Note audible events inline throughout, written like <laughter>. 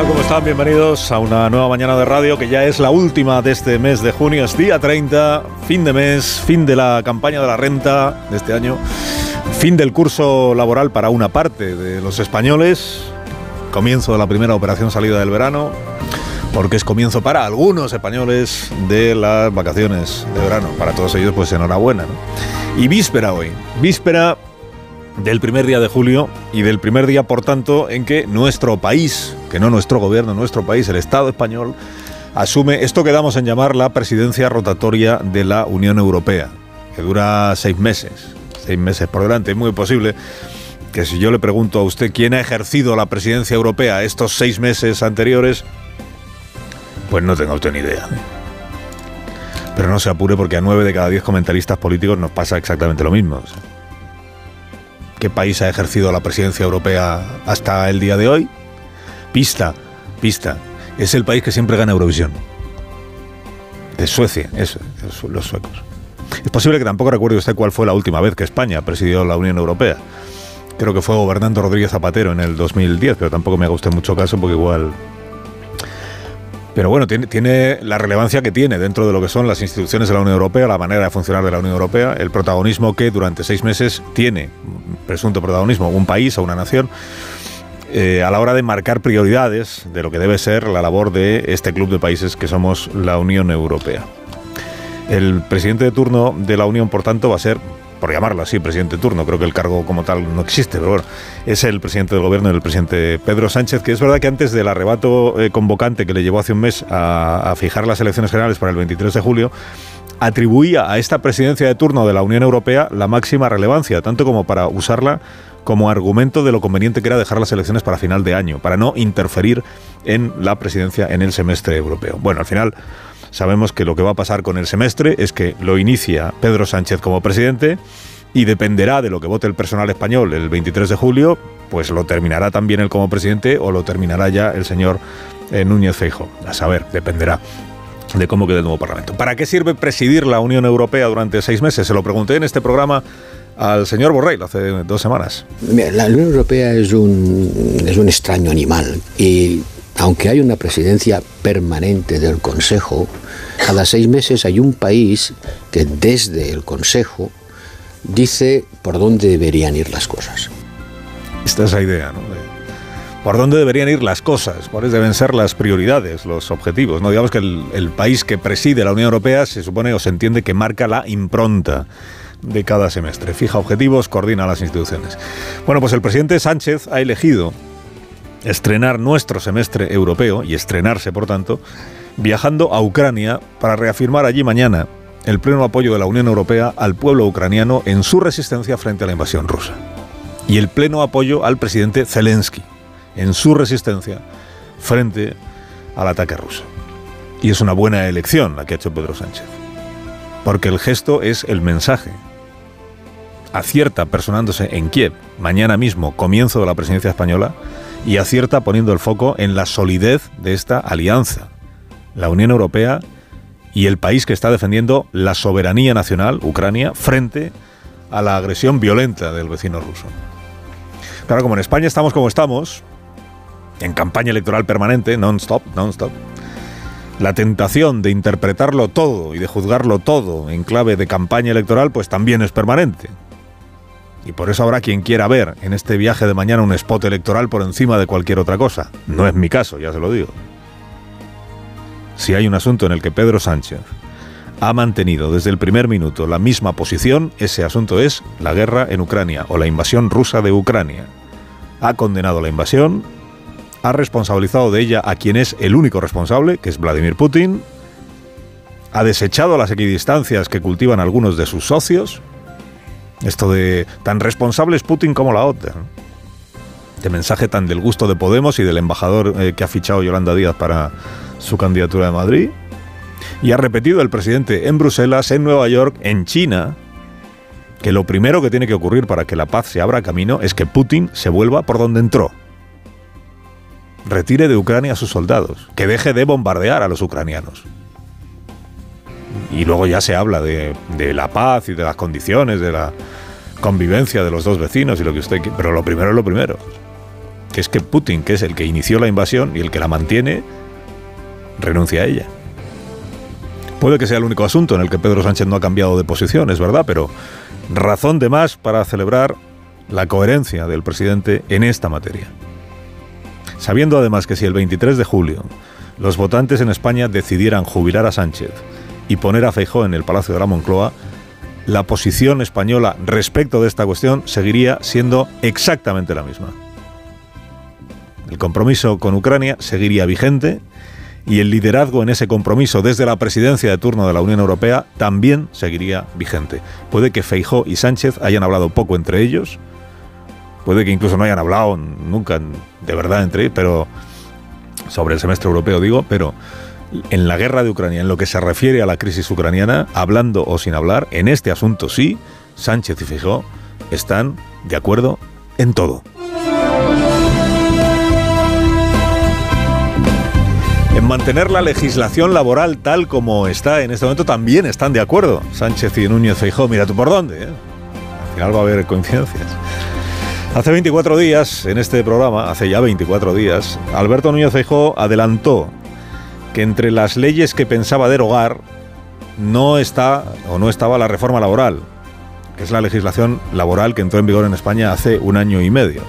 tal? ¿Cómo están? Bienvenidos a una nueva mañana de radio que ya es la última de este mes de junio. Es día 30, fin de mes, fin de la campaña de la renta de este año, fin del curso laboral para una parte de los españoles, comienzo de la primera operación salida del verano, porque es comienzo para algunos españoles de las vacaciones de verano. Para todos ellos, pues enhorabuena. ¿no? Y víspera hoy, víspera del primer día de julio y del primer día, por tanto, en que nuestro país, que no nuestro gobierno, nuestro país, el Estado español, asume esto que damos en llamar la presidencia rotatoria de la Unión Europea, que dura seis meses, seis meses por delante. Es muy posible que si yo le pregunto a usted quién ha ejercido la presidencia europea estos seis meses anteriores, pues no tenga usted ni idea. Pero no se apure porque a nueve de cada diez comentaristas políticos nos pasa exactamente lo mismo. ¿Qué país ha ejercido la presidencia europea hasta el día de hoy? Pista, pista. Es el país que siempre gana Eurovisión. De Suecia, eso, los suecos. Es posible que tampoco recuerde usted cuál fue la última vez que España presidió la Unión Europea. Creo que fue gobernando Rodríguez Zapatero en el 2010, pero tampoco me haga usted mucho caso porque igual pero bueno, tiene, la relevancia que tiene dentro de lo que son las instituciones de la Unión Europea, la manera de funcionar de la Unión Europea, el protagonismo que durante seis meses tiene, presunto protagonismo, un país o una nación, eh, a la hora de marcar prioridades de lo que debe ser la labor de este club de países que somos la Unión Europea. El presidente de turno de la Unión, por tanto, va a ser por llamarlo así, presidente de turno, creo que el cargo como tal no existe, pero bueno, es el presidente del gobierno, el presidente Pedro Sánchez, que es verdad que antes del arrebato eh, convocante que le llevó hace un mes a, a fijar las elecciones generales para el 23 de julio, atribuía a esta presidencia de turno de la Unión Europea la máxima relevancia, tanto como para usarla como argumento de lo conveniente que era dejar las elecciones para final de año, para no interferir en la presidencia en el semestre europeo. Bueno, al final sabemos que lo que va a pasar con el semestre es que lo inicia Pedro Sánchez como presidente y dependerá de lo que vote el personal español el 23 de julio, pues lo terminará también él como presidente o lo terminará ya el señor eh, Núñez Feijo. A saber, dependerá de cómo quede el nuevo Parlamento. ¿Para qué sirve presidir la Unión Europea durante seis meses? Se lo pregunté en este programa al señor Borrell hace dos semanas. La Unión Europea es un, es un extraño animal y aunque hay una presidencia permanente del Consejo, cada seis meses hay un país que desde el Consejo dice por dónde deberían ir las cosas. Esta es la idea, ¿no? por dónde deberían ir las cosas, cuáles deben ser las prioridades, los objetivos. No digamos que el, el, país que preside la Unión Europea se supone o se entiende que marca la impronta de cada semestre, fija objetivos, coordina las instituciones. Bueno, pues el presidente Sánchez ha elegido estrenar nuestro semestre europeo y estrenarse, por tanto, viajando a Ucrania para reafirmar allí mañana el pleno apoyo de la Unión Europea al pueblo ucraniano en su resistencia frente a la invasión rusa. Y el pleno apoyo al presidente Zelensky en su resistencia frente al ataque ruso. Y es una buena elección la que ha hecho Pedro Sánchez. Porque el gesto es el mensaje. Acierta personándose en Kiev mañana mismo, comienzo de la presidencia española, y acierta poniendo el foco en la solidez de esta alianza. La Unión Europea y el país que está defendiendo la soberanía nacional, Ucrania, frente a la agresión violenta del vecino ruso. Claro, como en España estamos como estamos, en campaña electoral permanente, non-stop, non-stop, la tentación de interpretarlo todo y de juzgarlo todo en clave de campaña electoral, pues también es permanente. Y por eso habrá quien quiera ver en este viaje de mañana un spot electoral por encima de cualquier otra cosa. No es mi caso, ya se lo digo. Si hay un asunto en el que Pedro Sánchez ha mantenido desde el primer minuto la misma posición, ese asunto es la guerra en Ucrania o la invasión rusa de Ucrania. Ha condenado la invasión, ha responsabilizado de ella a quien es el único responsable, que es Vladimir Putin, ha desechado las equidistancias que cultivan algunos de sus socios, esto de tan responsable es Putin como la OTAN. Este mensaje tan del gusto de Podemos y del embajador eh, que ha fichado Yolanda Díaz para su candidatura de Madrid. Y ha repetido el presidente en Bruselas, en Nueva York, en China, que lo primero que tiene que ocurrir para que la paz se abra camino es que Putin se vuelva por donde entró. Retire de Ucrania a sus soldados, que deje de bombardear a los ucranianos. Y luego ya se habla de, de la paz y de las condiciones, de la convivencia de los dos vecinos y lo que usted Pero lo primero es lo primero. que es que Putin, que es el que inició la invasión y el que la mantiene, renuncia a ella. Puede que sea el único asunto en el que Pedro Sánchez no ha cambiado de posición, es verdad, pero razón de más para celebrar la coherencia del presidente en esta materia. Sabiendo además que si el 23 de julio los votantes en España decidieran jubilar a Sánchez y poner a Feijó en el Palacio de la Moncloa, la posición española respecto de esta cuestión seguiría siendo exactamente la misma. El compromiso con Ucrania seguiría vigente y el liderazgo en ese compromiso desde la presidencia de turno de la Unión Europea también seguiría vigente. Puede que Feijó y Sánchez hayan hablado poco entre ellos, puede que incluso no hayan hablado nunca de verdad entre ellos, pero sobre el semestre europeo digo, pero en la guerra de Ucrania, en lo que se refiere a la crisis ucraniana, hablando o sin hablar, en este asunto sí, Sánchez y Fijó están de acuerdo en todo. En mantener la legislación laboral tal como está en este momento también están de acuerdo. Sánchez y Núñez Feijó, mira tú por dónde. ¿eh? Al final va a haber coincidencias. Hace 24 días, en este programa, hace ya 24 días, Alberto Núñez Feijó adelantó que entre las leyes que pensaba derogar no está o no estaba la reforma laboral, que es la legislación laboral que entró en vigor en España hace un año y medio.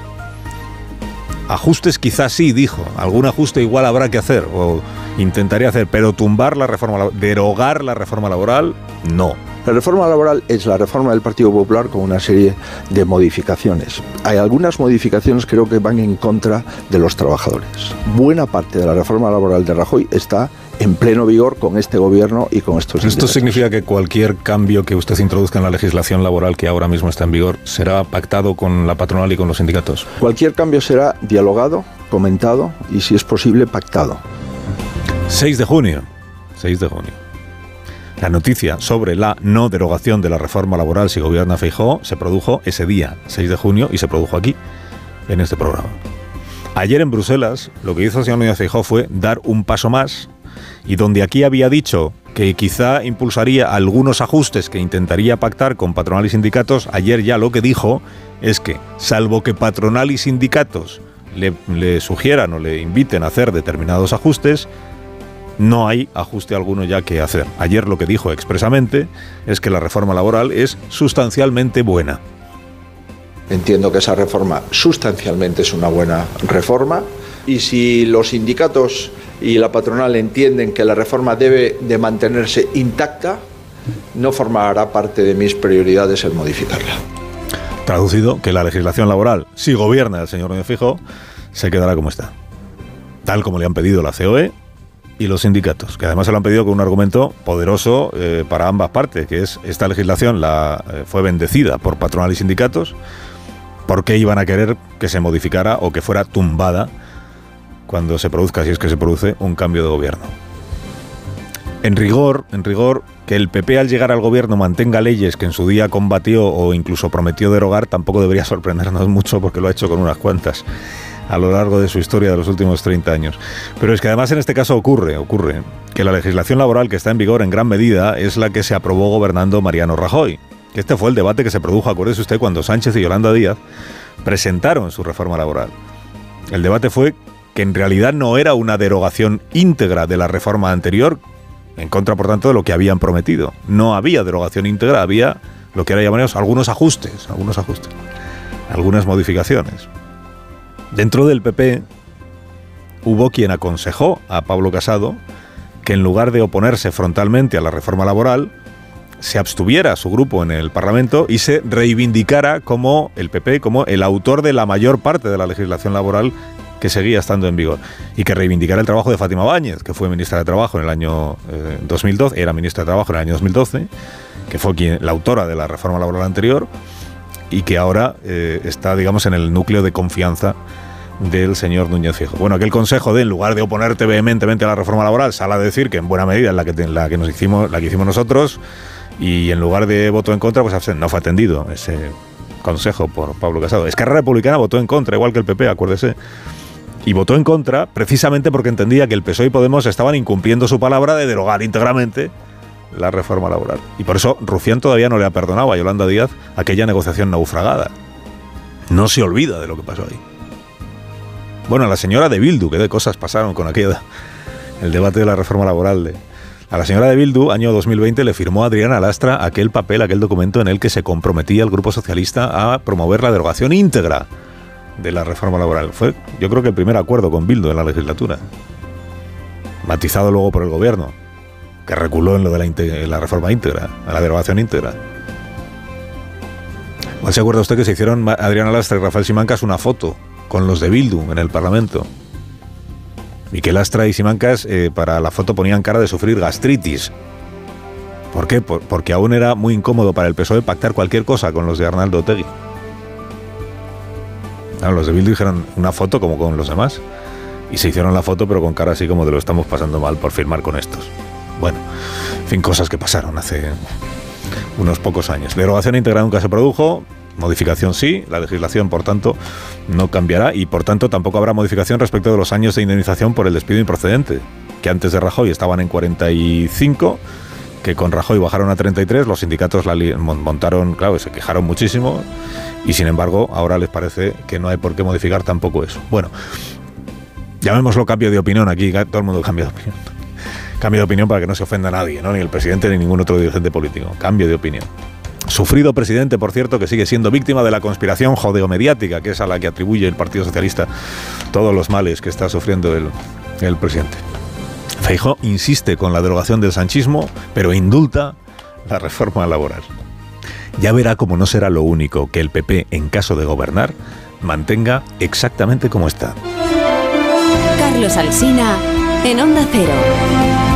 Ajustes quizás sí, dijo, algún ajuste igual habrá que hacer o intentaría hacer, pero tumbar la reforma, derogar la reforma laboral, no. La reforma laboral es la reforma del Partido Popular con una serie de modificaciones. Hay algunas modificaciones que creo que van en contra de los trabajadores. Buena parte de la reforma laboral de Rajoy está en pleno vigor con este gobierno y con estos. ¿Esto significa que cualquier cambio que usted introduzca en la legislación laboral que ahora mismo está en vigor será pactado con la patronal y con los sindicatos? Cualquier cambio será dialogado, comentado y, si es posible, pactado. 6 de junio. 6 de junio. La noticia sobre la no derogación de la reforma laboral si gobierna Feijó se produjo ese día, 6 de junio, y se produjo aquí, en este programa. Ayer en Bruselas, lo que hizo el señor Núñez Feijó fue dar un paso más y donde aquí había dicho que quizá impulsaría algunos ajustes que intentaría pactar con patronal y sindicatos, ayer ya lo que dijo es que, salvo que patronal y sindicatos le, le sugieran o le inviten a hacer determinados ajustes, no hay ajuste alguno ya que hacer. Ayer lo que dijo expresamente es que la reforma laboral es sustancialmente buena. Entiendo que esa reforma sustancialmente es una buena reforma y si los sindicatos y la patronal entienden que la reforma debe de mantenerse intacta, no formará parte de mis prioridades el modificarla. Traducido, que la legislación laboral, si gobierna el señor Núñez Fijo, se quedará como está. Tal como le han pedido la COE y los sindicatos, que además se lo han pedido con un argumento poderoso eh, para ambas partes, que es esta legislación la eh, fue bendecida por patronal y sindicatos, ¿por qué iban a querer que se modificara o que fuera tumbada cuando se produzca, si es que se produce, un cambio de gobierno? En rigor, en rigor, que el PP al llegar al gobierno mantenga leyes que en su día combatió o incluso prometió derogar tampoco debería sorprendernos <laughs> mucho porque lo ha hecho con unas cuantas a lo largo de su historia de los últimos 30 años. Pero es que además en este caso ocurre, ocurre que la legislación laboral que está en vigor en gran medida es la que se aprobó gobernando Mariano Rajoy. Este fue el debate que se produjo, acuérdese usted, cuando Sánchez y Yolanda Díaz presentaron su reforma laboral. El debate fue que en realidad no era una derogación íntegra de la reforma anterior, en contra, por tanto, de lo que habían prometido. No había derogación íntegra, había lo que ahora llamamos algunos ajustes, algunos ajustes, algunas modificaciones. Dentro del PP hubo quien aconsejó a Pablo Casado que en lugar de oponerse frontalmente a la reforma laboral, se abstuviera su grupo en el Parlamento y se reivindicara como el PP, como el autor de la mayor parte de la legislación laboral que seguía estando en vigor y que reivindicara el trabajo de Fátima Báñez, que fue ministra de Trabajo en el año 2012, eh, era ministra de Trabajo en el año 2012, que fue quien, la autora de la reforma laboral anterior y que ahora eh, está, digamos, en el núcleo de confianza del señor Núñez Fijo. Bueno, aquel consejo de, en lugar de oponerte vehementemente a la reforma laboral, sale a decir que en buena medida es la que, la que, nos hicimos, la que hicimos nosotros, y en lugar de voto en contra, pues no fue atendido ese consejo por Pablo Casado. Esquerra Republicana votó en contra, igual que el PP, acuérdese. Y votó en contra precisamente porque entendía que el PSOE y Podemos estaban incumpliendo su palabra de derogar íntegramente la reforma laboral. Y por eso Rufián todavía no le ha perdonado a Yolanda Díaz aquella negociación naufragada. No se olvida de lo que pasó ahí. Bueno, a la señora de Bildu, que de cosas pasaron con aquella, el debate de la reforma laboral de, a la señora de Bildu, año 2020, le firmó Adriana Lastra aquel papel, aquel documento en el que se comprometía el Grupo Socialista a promover la derogación íntegra de la reforma laboral. Fue, yo creo que el primer acuerdo con Bildu en la legislatura, matizado luego por el gobierno, que reculó en lo de la, reforma íntegra, a la derogación íntegra. ¿Se acuerda usted que se hicieron Adriana Lastra y Rafael Simancas una foto con los de Bildu en el Parlamento? Y que y Simancas eh, para la foto ponían cara de sufrir gastritis. ¿Por qué? porque aún era muy incómodo para el PSOE pactar cualquier cosa con los de Arnaldo Otegui. los de Bildu dijeron una foto como con los demás. Y se hicieron la foto, pero con cara así como de lo estamos pasando mal por firmar con estos. Bueno, en fin, cosas que pasaron hace unos pocos años. Derogación íntegra nunca se produjo, modificación sí, la legislación por tanto no cambiará y por tanto tampoco habrá modificación respecto de los años de indemnización por el despido improcedente, que antes de Rajoy estaban en 45, que con Rajoy bajaron a 33, los sindicatos la montaron, claro, se quejaron muchísimo y sin embargo ahora les parece que no hay por qué modificar tampoco eso. Bueno, llamémoslo cambio de opinión aquí, todo el mundo cambia de opinión. Cambio de opinión para que no se ofenda a nadie, ¿no? ni el presidente ni ningún otro dirigente político. Cambio de opinión. Sufrido presidente, por cierto, que sigue siendo víctima de la conspiración jodeomediática, que es a la que atribuye el Partido Socialista todos los males que está sufriendo el, el presidente. Feijó insiste con la derogación del sanchismo, pero indulta la reforma laboral. Ya verá cómo no será lo único que el PP, en caso de gobernar, mantenga exactamente como está. Carlos Alsina, en Onda Cero.